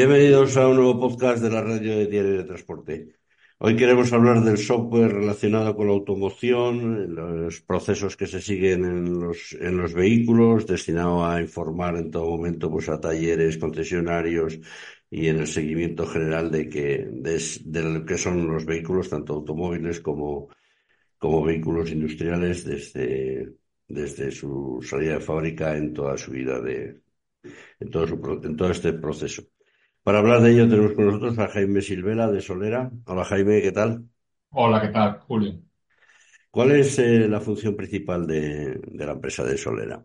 Bienvenidos a un nuevo podcast de la radio de Diario de Transporte. Hoy queremos hablar del software relacionado con la automoción, los procesos que se siguen en los, en los vehículos, destinado a informar en todo momento pues, a talleres, concesionarios y en el seguimiento general de, que, de, lo que son los vehículos, tanto automóviles como, como vehículos industriales, desde, desde su salida de fábrica en toda su vida de, en todo, su, en todo este proceso. Para hablar de ello tenemos con nosotros a Jaime Silvera de Solera. Hola Jaime, ¿qué tal? Hola, ¿qué tal, Julio? ¿Cuál es eh, la función principal de, de, la empresa de Solera?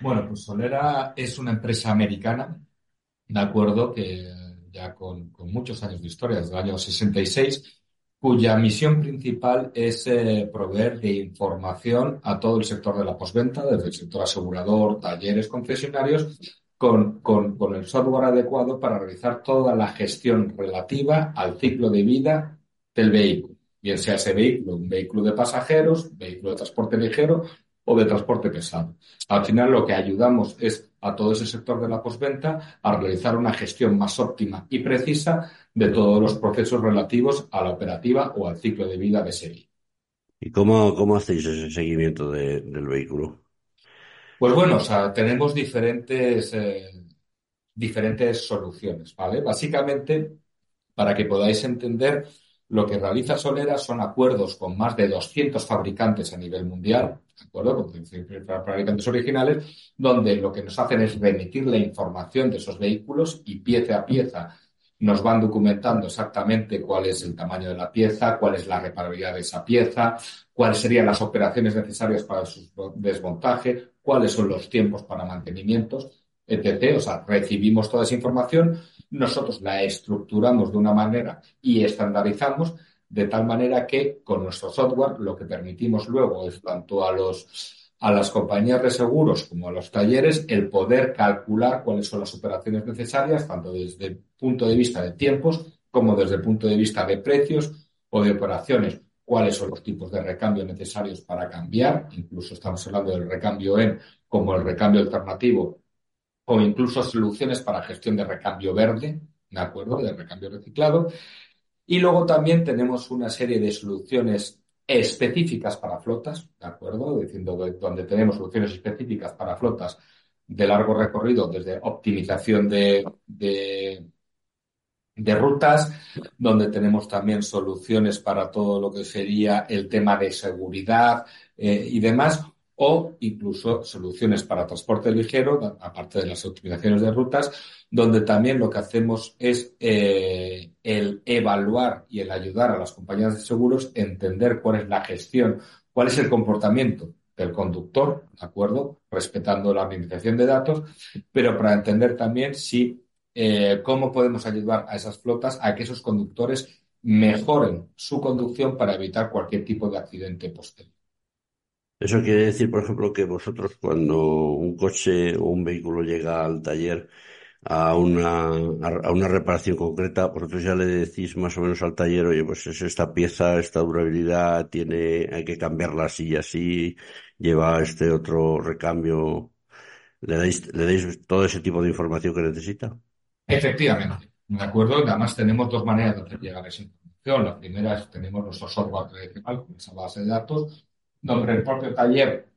Bueno, pues Solera es una empresa americana, de acuerdo, que ya con, con muchos años de historia, desde el año 66, cuya misión principal es eh, proveer de información a todo el sector de la postventa, desde el sector asegurador, talleres, concesionarios, con, con, con, el software adecuado para realizar toda la gestión relativa al ciclo de vida del vehículo, bien sea ese vehículo un vehículo de pasajeros, vehículo de transporte ligero o de transporte pesado. Al final lo que ayudamos es a todo ese sector de la postventa a realizar una gestión más óptima y precisa de todos los procesos relativos a la operativa o al ciclo de vida de ese vehículo. ¿Y cómo, cómo hacéis ese seguimiento de, del vehículo? Pues bueno, tenemos diferentes, eh, diferentes soluciones, ¿vale? Básicamente, para que podáis entender, lo que realiza Solera son acuerdos con más de 200 fabricantes a nivel mundial, ¿de acuerdo? Con fabricantes originales, donde lo que nos hacen es remitir la información de esos vehículos y pieza a pieza nos van documentando exactamente cuál es el tamaño de la pieza, cuál es la reparabilidad de esa pieza, cuáles serían las operaciones necesarias para su desmontaje, cuáles son los tiempos para mantenimientos, etc. O sea, recibimos toda esa información, nosotros la estructuramos de una manera y estandarizamos de tal manera que con nuestro software lo que permitimos luego es tanto a los a las compañías de seguros como a los talleres el poder calcular cuáles son las operaciones necesarias, tanto desde el punto de vista de tiempos como desde el punto de vista de precios o de operaciones, cuáles son los tipos de recambio necesarios para cambiar, incluso estamos hablando del recambio en como el recambio alternativo o incluso soluciones para gestión de recambio verde, ¿de acuerdo? De recambio reciclado. Y luego también tenemos una serie de soluciones específicas para flotas, ¿de acuerdo? Diciendo donde tenemos soluciones específicas para flotas de largo recorrido, desde optimización de, de, de, rutas, donde tenemos también soluciones para todo lo que sería el tema de seguridad eh, y demás, o incluso soluciones para transporte ligero, aparte de las optimizaciones de rutas, donde también lo que hacemos es eh, el evaluar y el ayudar a las compañías de seguros a entender cuál es la gestión, cuál es el comportamiento del conductor, ¿de acuerdo? Respetando la administración de datos, pero para entender también si eh, cómo podemos ayudar a esas flotas a que esos conductores mejoren su conducción para evitar cualquier tipo de accidente posterior. Eso quiere decir, por ejemplo, que vosotros cuando un coche o un vehículo llega al taller a una, a una reparación concreta, vosotros ya le decís más o menos al taller, oye, pues es esta pieza, esta durabilidad, tiene, hay que cambiarla así y así, lleva este otro recambio. ¿Le dais, le dais todo ese tipo de información que necesita? Efectivamente, ¿de acuerdo? Además tenemos dos maneras de hacer llegar esa información. La primera es tenemos nuestro software tradicional con esa base de datos donde el propio taller,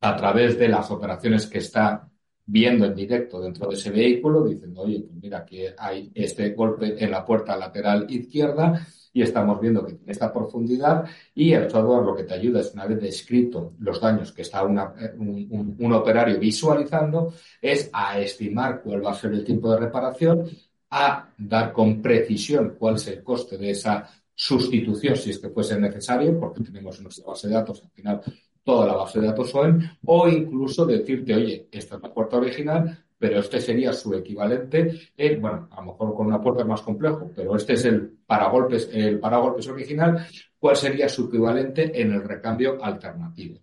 a través de las operaciones que está viendo en directo dentro de ese vehículo, diciendo, oye, pues mira que hay este golpe en la puerta lateral izquierda y estamos viendo que tiene esta profundidad y el software lo que te ayuda es una vez descrito los daños que está un, operario visualizando, es a estimar cuál va a ser el tiempo de reparación, a dar con precisión cuál es el coste de esa sustitución si es que fuese necesario, porque tenemos en nuestra base de datos al final toda la base de datos OEM, o incluso decirte, oye, esta es la puerta original, pero este sería su equivalente, en, bueno, a lo mejor con una puerta más complejo, pero este es el paragolpes, el paragolpes original, ¿cuál sería su equivalente en el recambio alternativo?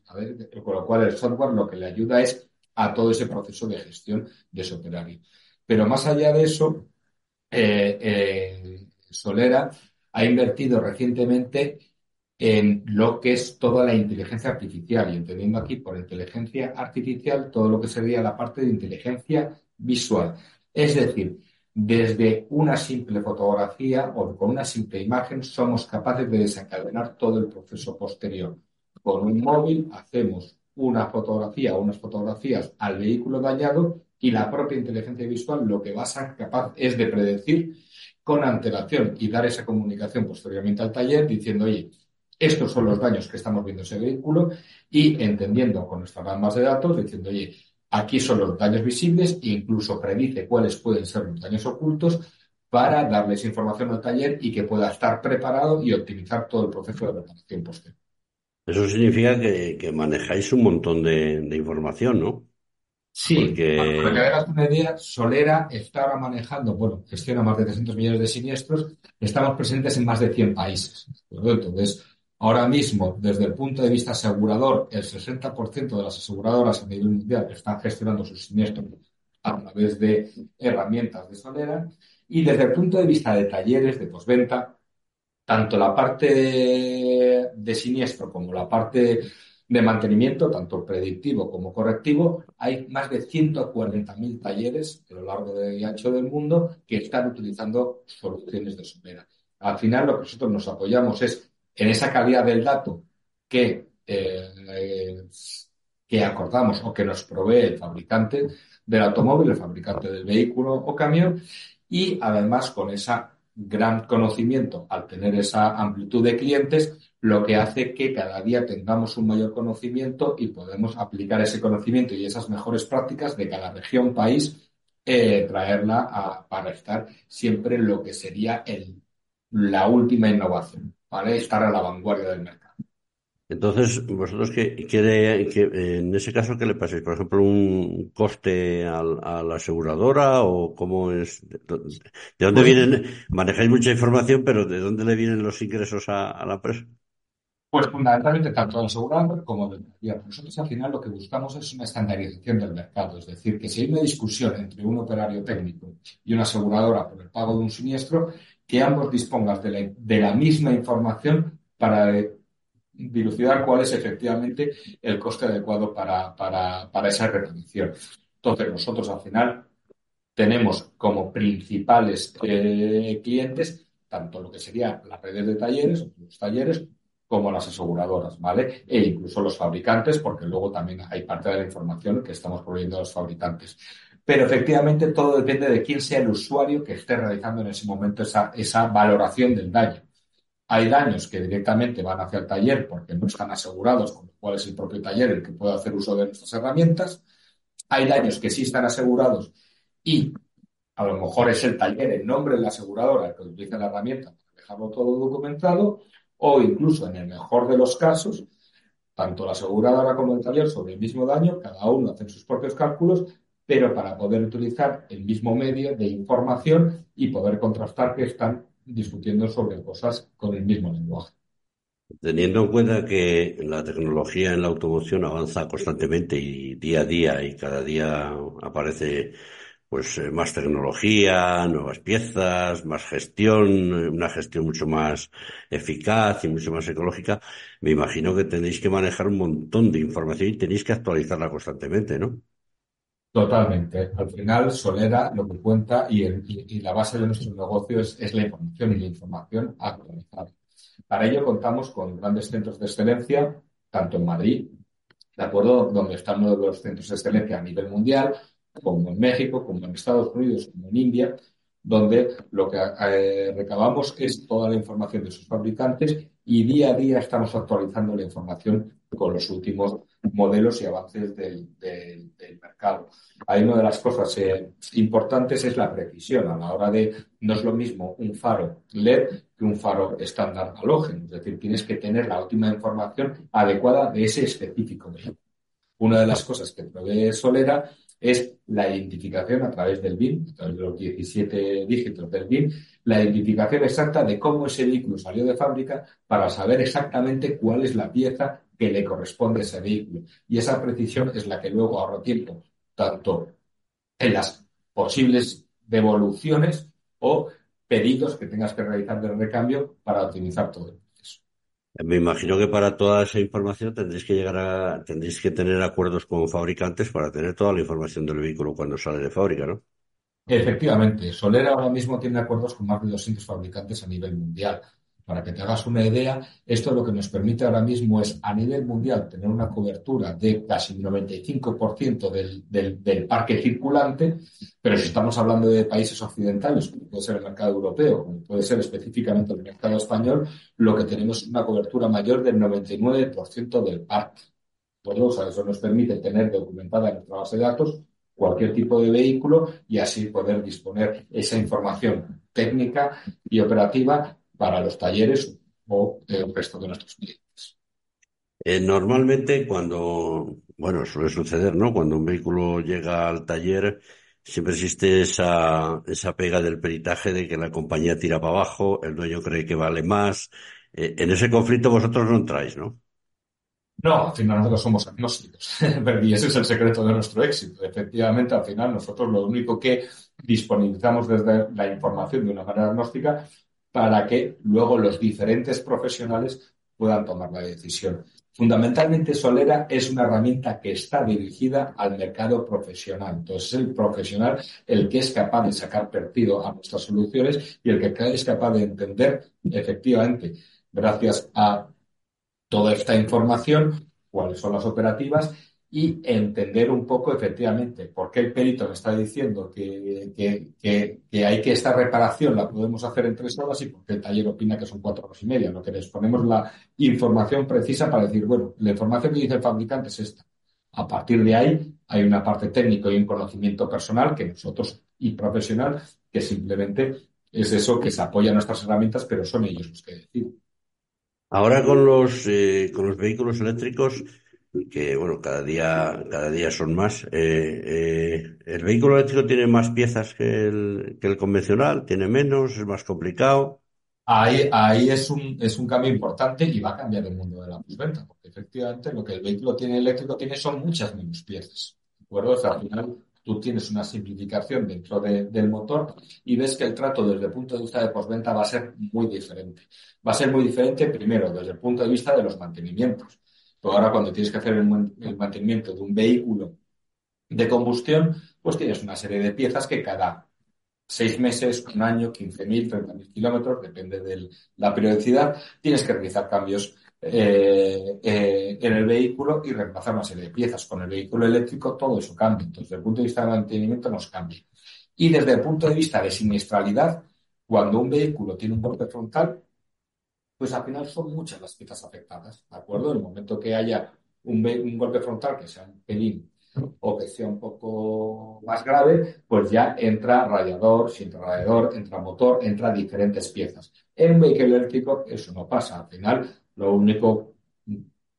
Con lo cual el software lo que le ayuda es a todo ese proceso de gestión de ese operario. Pero más allá de eso, eh, eh, Solera ha invertido recientemente en lo que es toda la inteligencia artificial y entendiendo aquí por inteligencia artificial todo lo que sería la parte de inteligencia visual. Es decir, desde una simple fotografía o con una simple imagen somos capaces de desencadenar todo el proceso posterior. Con un móvil hacemos una fotografía o unas fotografías al vehículo dañado y la propia inteligencia visual lo que va a ser capaz es de predecir con antelación y dar esa comunicación posteriormente al taller diciendo, oye, estos son los daños que estamos viendo en ese vehículo y entendiendo con nuestras ramas de datos, diciendo, oye, aquí son los daños visibles e incluso predice cuáles pueden ser los daños ocultos para darles información al taller y que pueda estar preparado y optimizar todo el proceso de reparación posterior. Eso significa que, manejáis un montón de, información, ¿no? Sí, Porque... para que hagas una idea, Solera está ahora manejando, bueno, gestiona más de 300 millones de siniestros, estamos presentes en más de 100 países. Entonces, Ahora mismo, desde el punto de vista asegurador, el 60% de las aseguradoras a nivel mundial están gestionando sus siniestros a través de herramientas de Solera. Y desde el punto de vista de talleres, de postventa, tanto la parte de siniestro como la parte de mantenimiento, tanto predictivo como correctivo, hay más de 140.000 talleres a lo largo y ancho del mundo que están utilizando soluciones de Solera. Al final, lo que nosotros nos apoyamos es en esa calidad del dato que, eh, que acordamos o que nos provee el fabricante del automóvil, el fabricante del vehículo o camión, y además con ese gran conocimiento, al tener esa amplitud de clientes, lo que hace que cada día tengamos un mayor conocimiento y podemos aplicar ese conocimiento y esas mejores prácticas de cada región, país, eh, traerla para estar siempre en lo que sería la última innovación. ¿Vale? Estar a la vanguardia del mercado. Entonces, vosotros, ¿qué, qué, en ese caso, qué le pasáis? Por ejemplo, un coste a la aseguradora o cómo es, de, dónde pues vienen, manejáis mucha información, pero ¿de dónde le vienen los ingresos a, la empresa? Pues fundamentalmente tanto la aseguradora como del Nosotros al final lo que buscamos es una estandarización del mercado, es decir, que si hay una discusión entre un operario técnico y una aseguradora por el pago de un siniestro, que ambos dispongas de la, misma información para dilucidar cuál es efectivamente el coste adecuado para, para, esa repetición. Entonces, nosotros al final tenemos como principales eh, clientes tanto lo que sería las redes de talleres, los talleres, como las aseguradoras, ¿vale? E incluso los fabricantes, porque luego también hay parte de la información que estamos proveyendo a los fabricantes. Pero efectivamente todo depende de quién sea el usuario que esté realizando en ese momento esa, esa valoración del daño. Hay daños que directamente van hacia el taller porque no están asegurados, con lo cual es el propio taller el que puede hacer uso de nuestras herramientas. Hay daños que sí están asegurados y a lo mejor es el taller en nombre de la aseguradora el que utiliza la herramienta para dejarlo todo documentado o incluso en el mejor de los casos, tanto la aseguradora como el taller sobre el mismo daño, cada uno hace sus propios cálculos pero para poder utilizar el mismo medio de información y poder contrastar que están discutiendo sobre cosas con el mismo lenguaje. Teniendo en cuenta que la tecnología en la automoción avanza constantemente y día a día y cada día aparece pues eh, más tecnología, nuevas piezas, más gestión, una gestión mucho más eficaz y mucho más ecológica, me imagino que tenéis que manejar un montón de información y tenéis que actualizarla constantemente, ¿no? Totalmente. Al final, Solera lo que cuenta y, la base de nuestro negocio es, la información y la información actualizada. Para ello contamos con grandes centros de excelencia, tanto en Madrid, ¿de acuerdo? Donde están uno de los centros de excelencia a nivel mundial, como en México, como en Estados Unidos, como en India, donde lo que eh, recabamos es toda la información de sus fabricantes y día a día estamos actualizando la información con los últimos modelos y avances del, mercado. Hay una de las cosas eh, importantes es la precisión. A la hora de, no es lo mismo un faro LED que un faro estándar halógeno, es decir, tienes que tener la última información adecuada de ese específico Una de las cosas que provee Solera es la identificación a través del BIN, a través de los 17 dígitos del BIN, la identificación exacta de cómo ese vehículo salió de fábrica para saber exactamente cuál es la pieza que le corresponde a ese vehículo. Y esa precisión es la que luego ahorra tiempo, tanto en las posibles devoluciones o pedidos que tengas que realizar de recambio para optimizar todo el proceso. Me imagino que para toda esa información tendréis que llegar a, tendréis que tener acuerdos con fabricantes para tener toda la información del vehículo cuando sale de fábrica, ¿no? Efectivamente, Soler ahora mismo tiene acuerdos con más de 200 fabricantes a nivel mundial. Para que te hagas una idea, esto lo que nos permite ahora mismo es a nivel mundial tener una cobertura de casi un 95% del, del, del, parque circulante, pero si estamos hablando de países occidentales, como puede ser el mercado europeo, como puede ser específicamente el mercado español, lo que tenemos es una cobertura mayor del 99% del parque. Eso nos permite tener documentada en nuestra base de datos cualquier tipo de vehículo y así poder disponer esa información técnica y operativa para los talleres o el resto de nuestros clientes. Eh, normalmente cuando, bueno, suele suceder, ¿no? Cuando un vehículo llega al taller, siempre existe esa, esa pega del peritaje de que la compañía tira para abajo, el dueño cree que vale más. Eh, en ese conflicto vosotros no entráis, ¿no? No, al final nosotros somos agnósticos y ese es el secreto de nuestro éxito. Efectivamente, al final nosotros lo único que disponibilizamos desde la información de una manera agnóstica para que luego los diferentes profesionales puedan tomar la decisión. Fundamentalmente, Solera es una herramienta que está dirigida al mercado profesional. Entonces, es el profesional el que es capaz de sacar partido a nuestras soluciones y el que es capaz de entender efectivamente, gracias a toda esta información, cuáles son las operativas y entender un poco efectivamente por qué el perito me está diciendo que, que, que, hay que esta reparación la podemos hacer en tres horas y por qué el taller opina que son cuatro horas y media. Lo que les ponemos la información precisa para decir, bueno, la información que dice el fabricante es esta. A partir de ahí hay una parte técnica y un conocimiento personal que nosotros y profesional que simplemente es eso que se apoya a nuestras herramientas, pero son ellos los que deciden. Ahora con los, eh, con los vehículos eléctricos, que bueno, cada día, cada día son más, eh, eh, ¿el vehículo eléctrico tiene más piezas que el, que el convencional? ¿Tiene menos? ¿Es más complicado? Ahí, ahí es un, es un cambio importante y va a cambiar el mundo de la postventa, porque efectivamente lo que el vehículo tiene eléctrico tiene son muchas menos piezas. ¿De acuerdo? O sea, al final tú tienes una simplificación dentro de, del motor y ves que el trato desde el punto de vista de postventa va a ser muy diferente. Va a ser muy diferente, primero, desde el punto de vista de los mantenimientos. Pero ahora cuando tienes que hacer el, mantenimiento de un vehículo de combustión, pues tienes una serie de piezas que cada seis meses, un año, 15.000, 30.000 kilómetros, depende de la periodicidad, tienes que realizar cambios eh, eh, en el vehículo y reemplazar una serie de piezas. Con el vehículo eléctrico todo eso cambia. Entonces, desde el punto de vista de mantenimiento nos cambia. Y desde el punto de vista de siniestralidad, cuando un vehículo tiene un golpe frontal, pues al final son muchas las piezas afectadas, ¿de acuerdo? En el momento que haya un, golpe frontal que sea un pelín o que sea un poco más grave, pues ya entra radiador, si entra radiador, entra motor, entra diferentes piezas. En un vehículo eléctrico eso no pasa. Al final lo único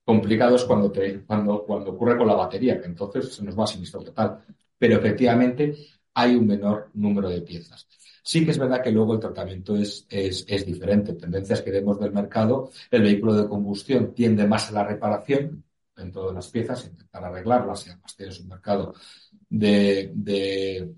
complicado es cuando, te, cuando, ocurre con la batería, que entonces se nos va a sinistro total. Pero efectivamente hay un menor número de piezas. Sí que es verdad que luego el tratamiento es, es, es diferente. Tendencias que vemos del mercado, el vehículo de combustión tiende más a la reparación dentro de las piezas, intentar arreglarlas y además tienes un mercado de, de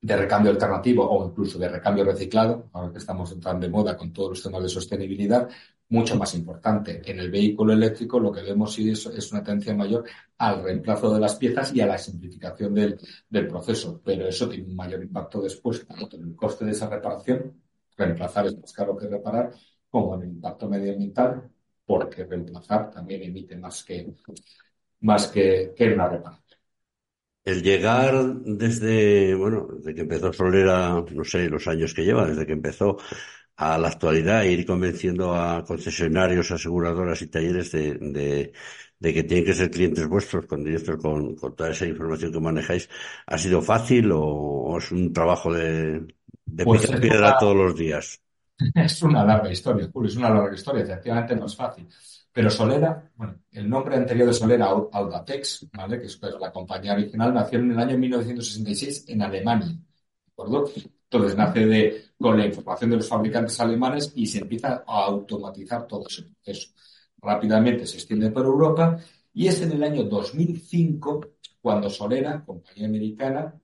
de recambio alternativo o incluso de recambio reciclado, ahora que estamos entrando de moda con todos los temas de sostenibilidad, mucho más importante. En el vehículo eléctrico lo que vemos es una tendencia mayor al reemplazo de las piezas y a la simplificación del, del, proceso, pero eso tiene un mayor impacto después, tanto en el coste de esa reparación, reemplazar es más caro que reparar, como en el impacto medioambiental, porque reemplazar también emite más que, más que, que una reparación. El llegar desde, bueno, desde que empezó Solera, no sé, los años que lleva, desde que empezó a la actualidad, e ir convenciendo a concesionarios, aseguradoras y talleres de, de, de que tienen que ser clientes vuestros con directos, con, con, toda esa información que manejáis, ¿ha sido fácil o, o es un trabajo de, de pues piedra todos los días? Es una larga historia, Julio, es una larga historia, efectivamente no es fácil. Pero Solera, bueno, el nombre anterior de Solera, Audatex, ¿vale? que es pues, la compañía original, nació en el año 1966 en Alemania. ¿De acuerdo? Entonces nace de, con la información de los fabricantes alemanes y se empieza a automatizar todo ese proceso. Rápidamente se extiende por Europa y es en el año 2005 cuando Solera, compañía americana,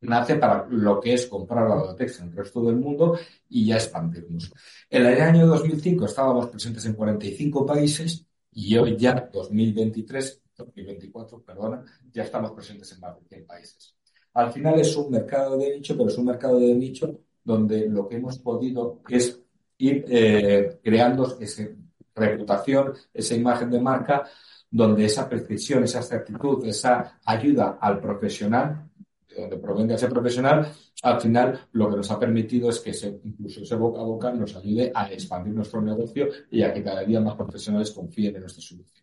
nace para lo que es comprar la Audatex en el resto del mundo y ya expandirnos. En el año 2005 estábamos presentes en 45 países y hoy ya, 2023, 2024, perdona, ya estamos presentes en más de 100 países. Al final es un mercado de nicho, pero es un mercado de nicho donde lo que hemos podido es ir eh, creando esa reputación, esa imagen de marca, donde esa precisión, esa certitud, esa ayuda al profesional, de donde provenga ese profesional, al final lo que nos ha permitido es que incluso ese boca a boca nos ayude a expandir nuestro negocio y a que cada día más profesionales confíen en nuestras soluciones.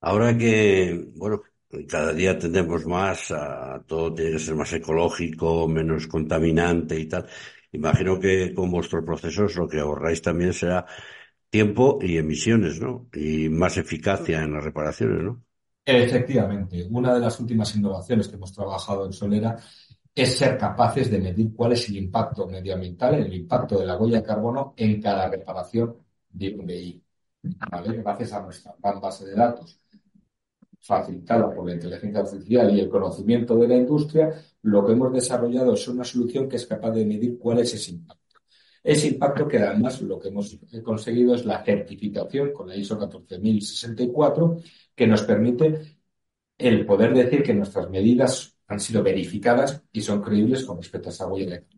Ahora que, bueno, cada día tendemos más a todo tiene que ser más ecológico, menos contaminante y tal. Imagino que con vuestros procesos lo que ahorráis también será tiempo y emisiones, ¿no? Y más eficacia en las reparaciones, ¿no? Efectivamente. Una de las últimas innovaciones que hemos trabajado en Solera es ser capaces de medir cuál es el impacto medioambiental, el impacto de la huella de carbono en cada reparación de un vehículo. Gracias a nuestra gran base de datos facilitada por la inteligencia artificial y el conocimiento de la industria, lo que hemos desarrollado es una solución que es capaz de medir cuál es ese impacto. Ese impacto que además lo que hemos conseguido es la certificación con la ISO 14064 que nos permite el poder decir que nuestras medidas han sido verificadas y son creíbles con respecto a esa huella eléctrica.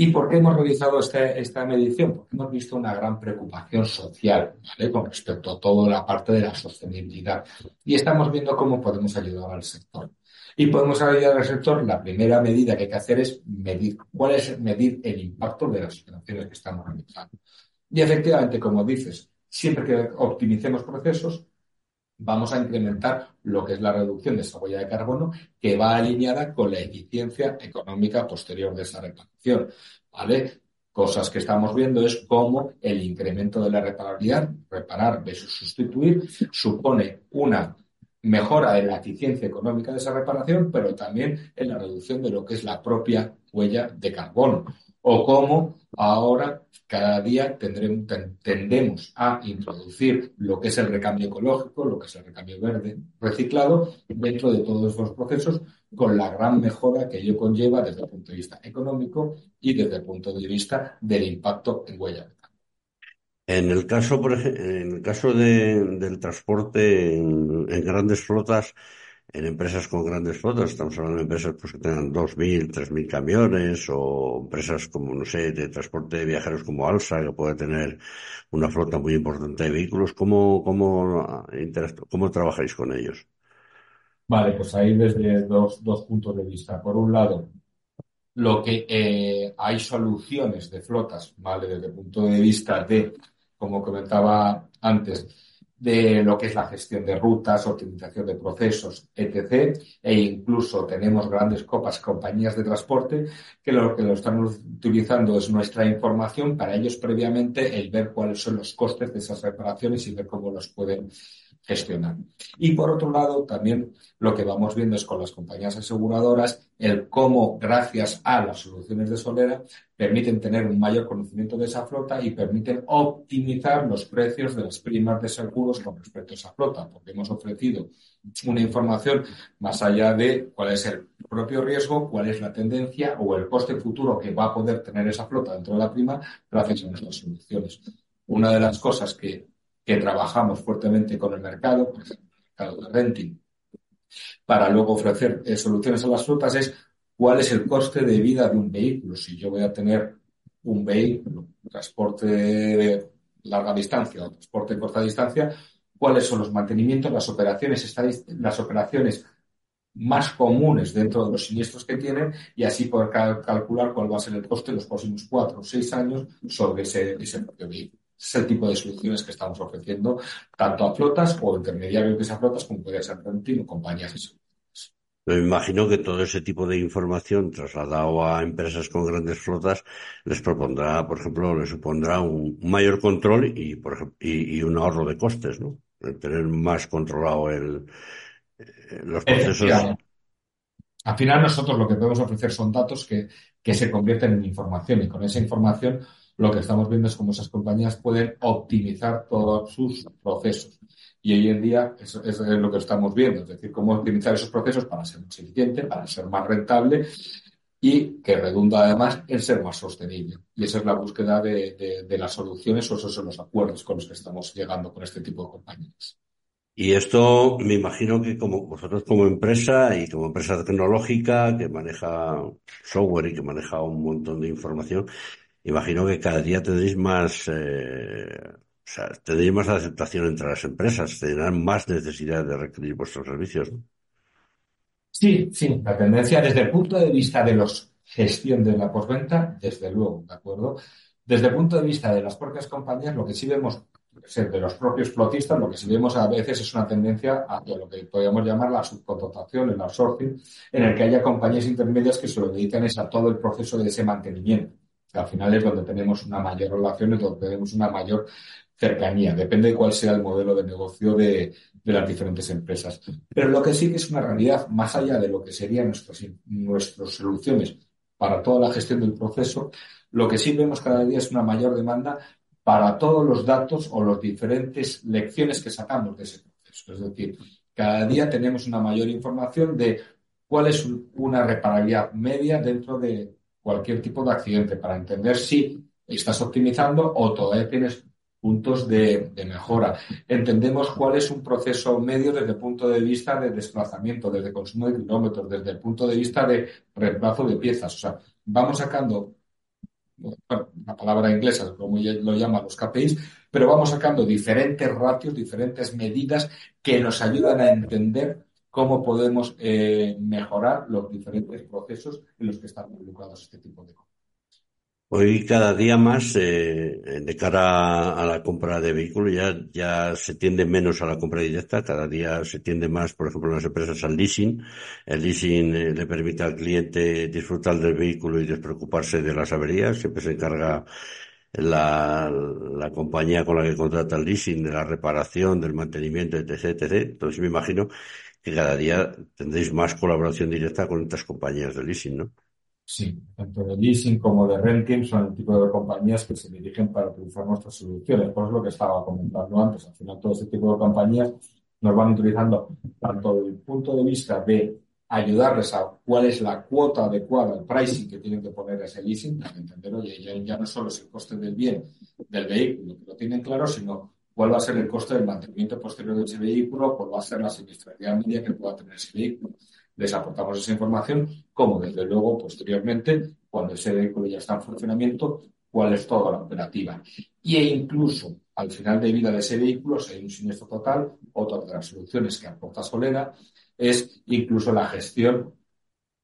¿Y por qué hemos realizado este, esta medición? Porque hemos visto una gran preocupación social con respecto a toda la parte de la sostenibilidad. Y estamos viendo cómo podemos ayudar al sector. Y podemos ayudar al sector, la primera medida que hay que hacer es medir. ¿Cuál es medir el impacto de las operaciones que estamos realizando? Y efectivamente, como dices, siempre que optimicemos procesos, vamos a incrementar lo que es la reducción de esa huella de carbono que va alineada con la eficiencia económica posterior de esa reparación. ¿Vale? Cosas que estamos viendo es cómo el incremento de la reparabilidad, reparar versus sustituir, supone una mejora en la eficiencia económica de esa reparación, pero también en la reducción de lo que es la propia huella de carbono. O cómo ahora cada día tendremos, tendemos a introducir lo que es el recambio ecológico, lo que es el recambio verde reciclado dentro de todos los procesos con la gran mejora que ello conlleva desde el punto de vista económico y desde el punto de vista del impacto en huella. En el caso, en el caso del transporte en grandes flotas, en empresas con grandes flotas, estamos hablando de empresas pues, que tengan 2.000, 3.000 camiones o empresas como, no sé, de transporte de viajeros como Alsa, que puede tener una flota muy importante de vehículos. ¿Cómo, cómo, cómo trabajáis con ellos? Vale, pues ahí desde dos, dos puntos de vista. Por un lado, lo que eh, hay soluciones de flotas, ¿vale? Desde el punto de vista de, como comentaba antes, de lo que es la gestión de rutas, optimización de procesos, etc. E incluso tenemos grandes copas, compañías de transporte, que lo que lo están utilizando es nuestra información para ellos previamente el ver cuáles son los costes de esas reparaciones y ver cómo los pueden gestionar. Y por otro lado, también lo que vamos viendo es con las compañías aseguradoras el cómo, gracias a las soluciones de Solera, permiten tener un mayor conocimiento de esa flota y permiten optimizar los precios de las primas de seguros con respecto a esa flota, porque hemos ofrecido una información más allá de cuál es el propio riesgo, cuál es la tendencia o el coste futuro que va a poder tener esa flota dentro de la prima gracias a nuestras soluciones. Una de las cosas que que trabajamos fuertemente con el mercado, por ejemplo, el mercado de renting, para luego ofrecer eh, soluciones a las flotas es cuál es el coste de vida de un vehículo. Si yo voy a tener un vehículo, transporte de larga distancia o transporte de corta distancia, cuáles son los mantenimientos, las operaciones, las operaciones más comunes dentro de los siniestros que tienen y así poder calcular cuál va a ser el coste en los próximos cuatro o seis años sobre ese, ese propio vehículo es el tipo de soluciones que estamos ofreciendo tanto a flotas o intermediarios de esas flotas como puede ser renting o compañías de seguros. Me imagino que todo ese tipo de información trasladado a empresas con grandes flotas les propondrá, por ejemplo, les supondrá un mayor control y, por ejemplo, y, un ahorro de costes, ¿no? tener más controlado el, eh, los procesos. Al final nosotros lo que podemos ofrecer son datos que, que se convierten en información y con esa información lo que estamos viendo es cómo esas compañías pueden optimizar todos sus procesos. Y hoy en día eso, es lo que estamos viendo, es decir, cómo optimizar esos procesos para ser más eficiente, para ser más rentable y que redunda además en ser más sostenible. Y esa es la búsqueda de, las soluciones o esos son los acuerdos con los que estamos llegando con este tipo de compañías. Y esto me imagino que como vosotros como empresa y como empresa tecnológica que maneja software y que maneja un montón de información, imagino que cada día tendréis más, eh, más aceptación entre las empresas, tendrán más necesidad de requerir vuestros servicios, ¿no? Sí, sí, la tendencia desde el punto de vista de los gestión de la postventa, desde luego, ¿de acuerdo? Desde el punto de vista de las propias compañías, lo que sí vemos de los propios plotistas, lo que sí vemos a veces es una tendencia hacia lo que podríamos llamar la subcontratación, el outsourcing, en el que haya compañías intermedias que se lo dedican a todo el proceso de ese mantenimiento. Al final es donde tenemos una mayor relación, es donde tenemos una mayor cercanía. Depende de cuál sea el modelo de negocio de, de las diferentes empresas. Pero lo que sí que es una realidad, más allá de lo que serían nuestras, nuestras soluciones para toda la gestión del proceso, lo que sí vemos cada día es una mayor demanda para todos los datos o las diferentes lecciones que sacamos de ese proceso. Es decir, cada día tenemos una mayor información de cuál es una reparabilidad media dentro de cualquier tipo de accidente para entender si estás optimizando o todavía tienes puntos de, mejora. Entendemos cuál es un proceso medio desde el punto de vista de desplazamiento, desde consumo de kilómetros, desde el punto de vista de reemplazo de piezas. O sea, vamos sacando la palabra inglesa, como lo llaman los KPIs, pero vamos sacando diferentes ratios, diferentes medidas que nos ayudan a entender cómo podemos eh, mejorar los diferentes procesos en los que están involucrados este tipo de cosas. Hoy cada día más, eh, de cara a la compra de vehículos, ya, ya se tiende menos a la compra directa, cada día se tiende más, por ejemplo, en las empresas al leasing. El leasing eh, le permite al cliente disfrutar del vehículo y despreocuparse de las averías, siempre se encarga la, la compañía con la que contrata el leasing, de la reparación, del mantenimiento, etc, etc. Entonces me imagino que cada día tendréis más colaboración directa con estas compañías de leasing, ¿no? Sí, tanto de leasing como de renting son el tipo de compañías que se dirigen para utilizar nuestras soluciones. Por eso lo que estaba comentando antes. Al final, todo este tipo de compañías nos van utilizando tanto desde el punto de vista de ayudarles a cuál es la cuota adecuada, el pricing que tienen que poner ese leasing, para entender, ya, ya no solo es el coste del bien del vehículo, que lo tienen claro, sino cuál va a ser el coste del mantenimiento posterior de ese vehículo, cuál va a ser la siniestralidad media que pueda tener ese vehículo les aportamos esa información, como desde luego posteriormente, cuando ese vehículo ya está en funcionamiento, cuál es toda la operativa. Y e incluso al final de vida de ese vehículo, si hay un siniestro total, otra de las soluciones que aporta Solera es incluso la gestión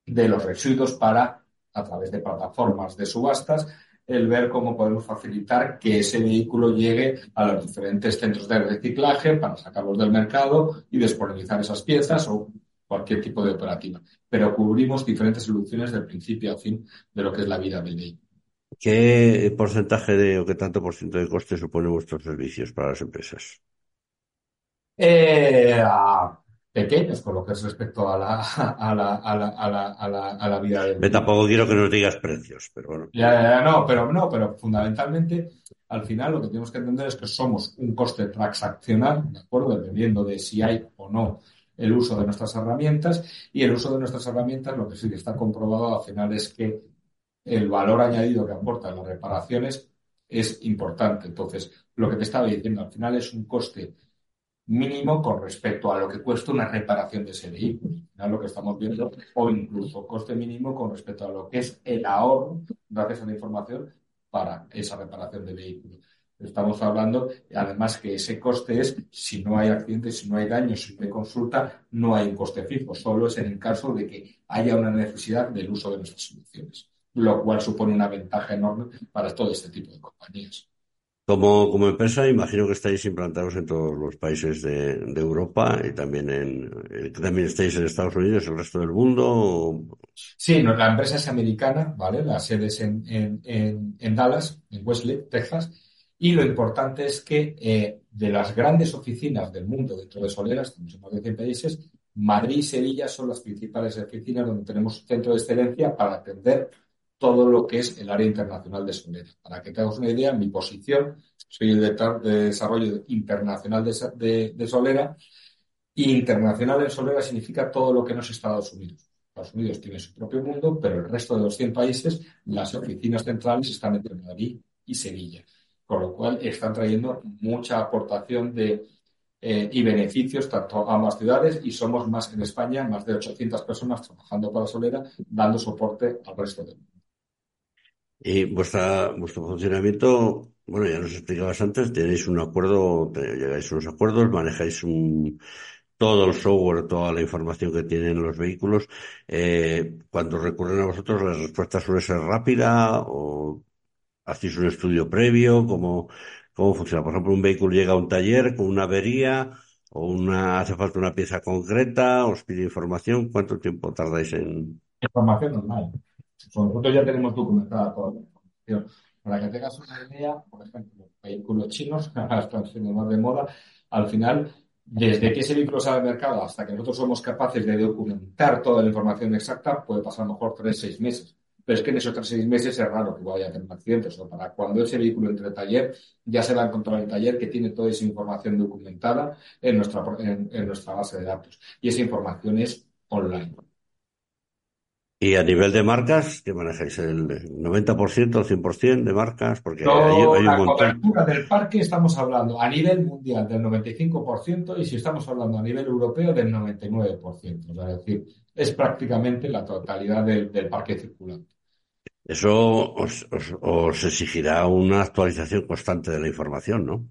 de los residuos para, a través de plataformas de subastas, el ver cómo podemos facilitar que ese vehículo llegue a los diferentes centros de reciclaje para sacarlos del mercado y disponibilizar esas piezas o cualquier tipo de operativa, pero cubrimos diferentes soluciones del principio a fin de lo que es la vida del vehículo. ¿Qué porcentaje de o qué tanto por ciento de coste supone vuestros servicios para las empresas? Eh, pequeños con lo que es respecto a la, a la, a la, a la, a la, a la vida del tampoco quiero que nos digas precios, pero bueno. Ya, ya, no, pero no, pero fundamentalmente al final lo que tenemos que entender es que somos un coste transaccional, ¿de acuerdo? Dependiendo de si hay o no el uso de nuestras herramientas y el uso de nuestras herramientas lo que sí que está comprobado al final es que el valor añadido que aportan las reparaciones es importante. Entonces, lo que te estaba diciendo, al final es un coste mínimo con respecto a lo que cuesta una reparación de ese vehículo. Final lo que estamos viendo, o incluso coste mínimo con respecto a lo que es el ahorro, gracias a la información, para esa reparación de vehículo. Estamos hablando, además, que ese coste es, si no hay accidentes, si no hay daños, si no hay consulta, no hay un coste fijo. Solo es en el caso de que haya una necesidad del uso de nuestras soluciones, lo cual supone una ventaja enorme para todo este tipo de compañías. Como, como empresa, imagino que estáis implantados en todos los países de, Europa y también en, eh, también estáis en Estados Unidos, el resto del mundo. Sí, la empresa es americana, ¿vale? La sede es en, en, Dallas, en Wesley, Texas y lo importante es que eh, de las grandes oficinas del mundo dentro de Soleras, tenemos más de 100 países, Madrid y Sevilla son las principales oficinas donde tenemos centro de excelencia para atender todo lo que es el área internacional de Solera. Para que tengas una idea, mi posición, soy el director de desarrollo internacional de, de, Solera, y internacional en Solera significa todo lo que no es Estados Unidos. Estados Unidos tiene su propio mundo, pero el resto de los 100 países, las oficinas centrales están entre Madrid y Sevilla con lo cual están trayendo mucha aportación de eh, y beneficios tanto a ambas ciudades y somos más en España, más de 800 personas trabajando para Solera, dando soporte al resto del mundo. Y vuestra, vuestro funcionamiento, bueno, ya nos explicabas antes, tenéis un acuerdo, llegáis a unos acuerdos, manejáis un, todo el software, toda la información que tienen los vehículos. Eh, cuando recurren a vosotros, la respuesta suele ser rápida o hacéis un estudio previo, ¿cómo, cómo funciona? Por ejemplo, un vehículo llega a un taller con una avería o una, hace falta una pieza concreta, os pide información, ¿cuánto tiempo tardáis en...? Información normal. Nosotros ya tenemos documentada toda la información. Para que tengas una idea, por ejemplo, vehículos chinos, están siendo más de moda, al final desde que ese vehículo sale al mercado hasta que nosotros somos capaces de documentar toda la información exacta, puede pasar a lo mejor tres, seis meses. Pero es que en esos tres, seis meses es raro que vaya a tener un accidente. O para cuando ese vehículo entre taller, ya se va a encontrar el taller que tiene toda esa información documentada en nuestra, en nuestra base de datos. Y esa información es online. Y a nivel de marcas, ¿qué manejáis? ¿El 90% o 100% de marcas? Porque hay, hay, un la cobertura del parque estamos hablando a nivel mundial del 95% y si estamos hablando a nivel europeo del 99%. es decir, es prácticamente la totalidad del, del parque circulante. Eso os, os, os, exigirá una actualización constante de la información, ¿no?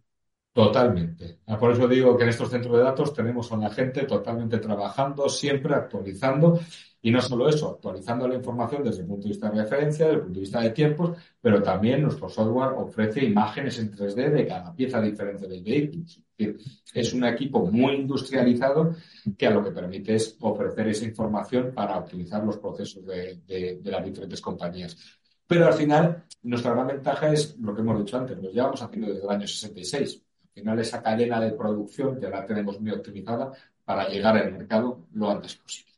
Totalmente. Por eso digo que en estos centros de datos tenemos a una gente totalmente trabajando, siempre actualizando y no solo eso, actualizando la información desde el punto de vista de referencia, desde el punto de vista de tiempos, pero también nuestro software ofrece imágenes en 3D de cada pieza diferente del vehículo. Es, decir, es un equipo muy industrializado que a lo que permite es ofrecer esa información para optimizar los procesos de, de, las diferentes compañías. Pero al final, nuestra gran ventaja es lo que hemos dicho antes, lo llevamos haciendo desde el año 66. Al final, esa cadena de producción ya la tenemos muy optimizada para llegar al mercado lo antes posible.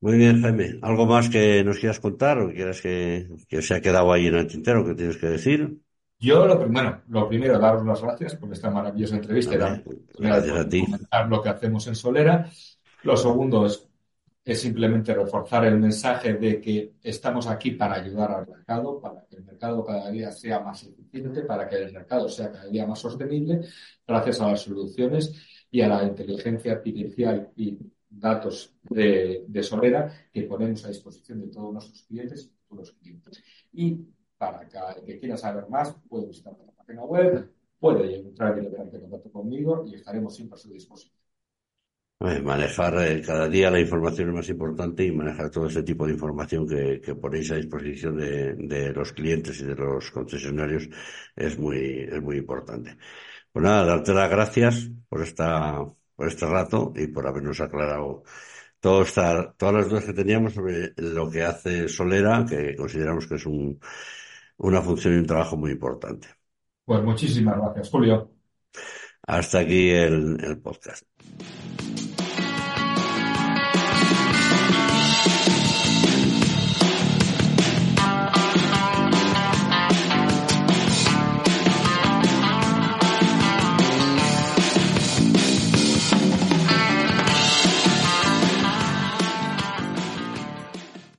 Muy bien, Jaime. ¿Algo más que nos quieras contar o quieras que, que se ha quedado ahí en el tintero que tienes que decir? Yo, lo, bueno, lo primero, daros las gracias por esta maravillosa entrevista dar gracias a ti. comentar lo que hacemos en Solera. Lo segundo es, es simplemente reforzar el mensaje de que estamos aquí para ayudar al mercado, para que el mercado cada día sea más eficiente, para que el mercado sea cada día más sostenible, gracias a las soluciones y a la inteligencia artificial y datos de, de Solera que ponemos a disposición de todos nuestros clientes y futuros clientes. Y para que, que quiera saber más, puede visitar la página web, puede entrar directamente en contacto conmigo y estaremos siempre a su disposición. Manejar eh, cada día la información es más importante y manejar todo ese tipo de información que, que ponéis a disposición de, de, los clientes y de los concesionarios es muy, es muy importante. Pues nada, darte las gracias por esta por este rato y por habernos aclarado todo todas las dudas que teníamos sobre lo que hace Solera, que consideramos que es un, una función y un trabajo muy importante. Pues muchísimas gracias, Julio. Hasta aquí el, el podcast.